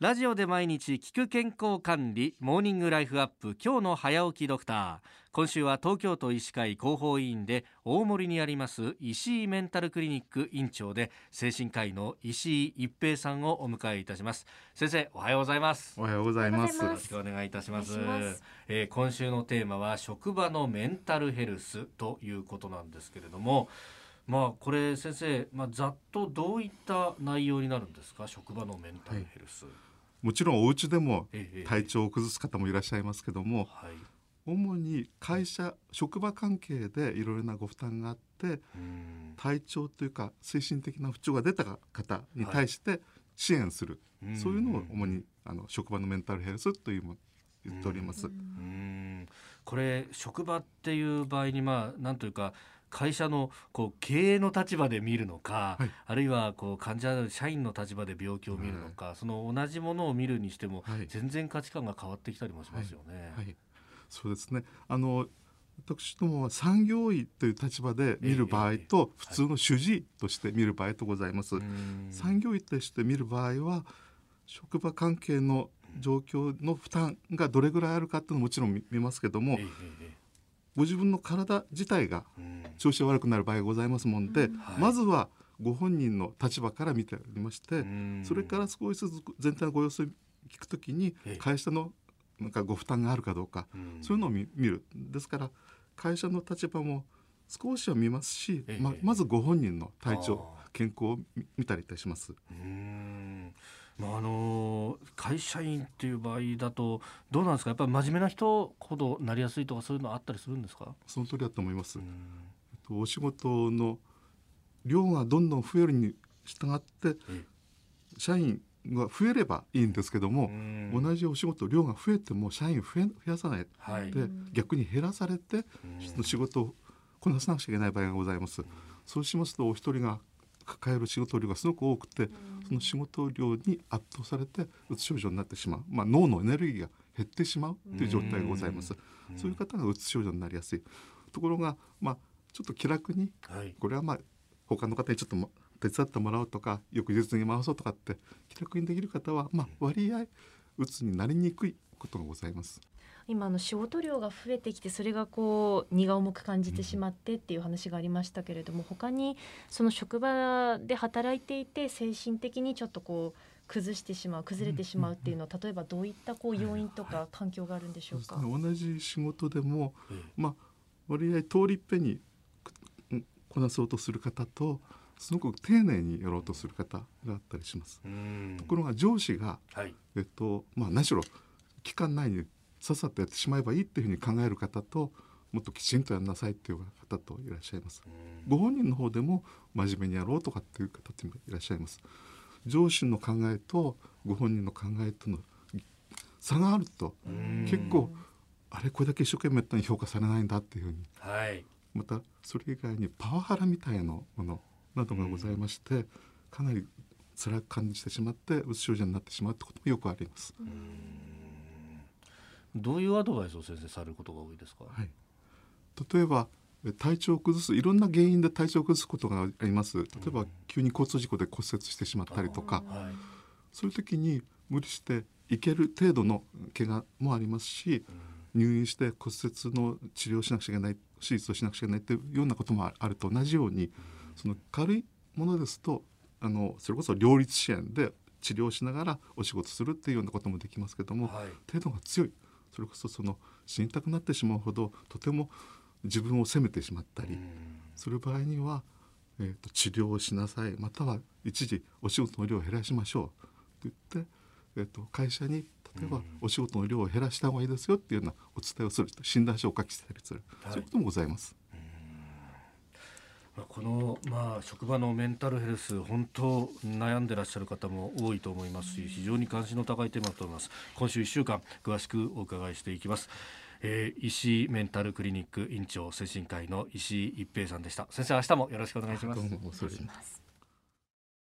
ラジオで毎日聞く健康管理モーニングライフアップ今日の早起きドクター。今週は東京都医師会広報委員で大森にあります石井メンタルクリニック院長で精神科医の石井一平さんをお迎えいたします。先生おはようございます。おはようございます。よろしくお願いいたします。しえー今週のテーマは職場のメンタルヘルスということなんですけれどもまあこれ先生、まあ、ざっとどういった内容になるんですか？職場のメンタルヘルス、もちろんお家でもええ体調を崩す方もいらっしゃいますけどもはい。主に会社職場関係でいろいろなご負担があってうん。体調というか精神的な不調が出た方に対して支援する、うん。そういうのを主にあの職場のメンタルヘルスというも言っております。うん。これ職場っていう場合にまあなんというか会社のこう経営の立場で見るのか、はい。あるいはこう患者社員の立場で病気を見るのか、その同じものを見るにしても、はい。全然価値観が変わってきたりもしますよね。はい、そうですね。あの私どもは産業医という立場で見る場合と、普通の主治医として見る場合とございます。うん産業医として見る場合は職場関係の状況の負担がどれぐらいあるかっていうのももちろん見見ますけどもご自分の体自体が調子が悪くなる場合がございますもんで、はい。まずはご本人の立場から見ておりまして、うん。それから少しずつ全体のご様子を聞くときにええ。会社のなんかご負担があるかどうか、うん。そういうのを見見る。ですから会社の立場も少しは見ますし、ええ。ままずご本人の体調あ健康を見見たりいたします。まああの会社員っていう場合だとどうなんですか？やっぱり真面目な人ほどなりやすいとかそういうのあったりするんですか、その通りだと思います。うん。お仕事の量がどんどん増えるに従ってえ社員が増えればいいんですけども、うん。同じお仕事量が増えても社員増え増やさない。はい。で逆に減らされてうん。仕事をこなさなくちゃいけない場合がございます。そうしますとお一人が抱える仕事量がすごく多くてその仕事量に圧倒されてうつ症状になってしまう、まあ、脳のエネルギーが減ってしまうという状態がございます。そういう方がうつ症状になりやすい。ところが、まあ、ちょっと気楽にはいこれはまあ他の方にちょっとも手伝ってもらおうとか翌日に回そうとかって気楽にできる方は、まあ、割合うつになりにくいことがございます。今あの仕事量が増えてきてそれがこう荷が重く感じてしまってっていう話がありましたけれども他にその職場で働いていて精神的にちょっとこう崩してしまう崩れてしまうっていうのは例えばどういったこう要因とか環境があるんでしょうか？そうですね同じ仕事でも、ええまあ、割合通りっぺんにこなそうとする方とすごく丁寧にやろうとする方があったりします。うんところが上司が、はいえっとまあ、何しろ期間内にさっさとやってしまえばいいっていうふうに考える方ともっときちんとやんなさいっていう方といらっしゃいます。うんご本人の方でも真面目にやろうとかっていう方もいらっしゃいます。上司の考えとご本人の考えとの差があるとうん結構あれこれだけ一生懸命やったのに評価されないんだっていうふうにはいまたそれ以外にパワハラみたいなものなどがございましてかなり辛く感じてしまってうつ症状になってしまうってこともよくあります。どういうアドバイスを先生されることが多いですか、はい、例えばえ体調を崩すいろんな原因で体調を崩すことがあります。例えば急に交通事故で骨折してしまったりとか。はい。そういう時に無理していける程度の怪我もありますし入院して骨折の治療をしなくちゃいけない手術をしなくちゃいけないっていうようなこともあると同じようにその軽いものですとあのそれこそ両立支援で治療しながらお仕事するっていうようなこともできますけども、はい。程度が強いそれこそその死にたくなってしまうほどとても自分を責めてしまったりうん。する場合には、えー、と治療をしなさいまたは一時お仕事の量を減らしましょうと言って、えー、と会社に例えばお仕事の量を減らした方がいいですよっていうようなお伝えをする診断書を書きしたりする、はい。そういうこともございます。まこの、まあ、職場のメンタルヘルス本当悩んでらっしゃる方も多いと思いますし非常に関心の高いテーマだと思います。今週1週間詳しくお伺いしていきます、えー、石井メンタルクリニック院長精神科医の石井一平さんでした。先生明日もよろしくお願いします。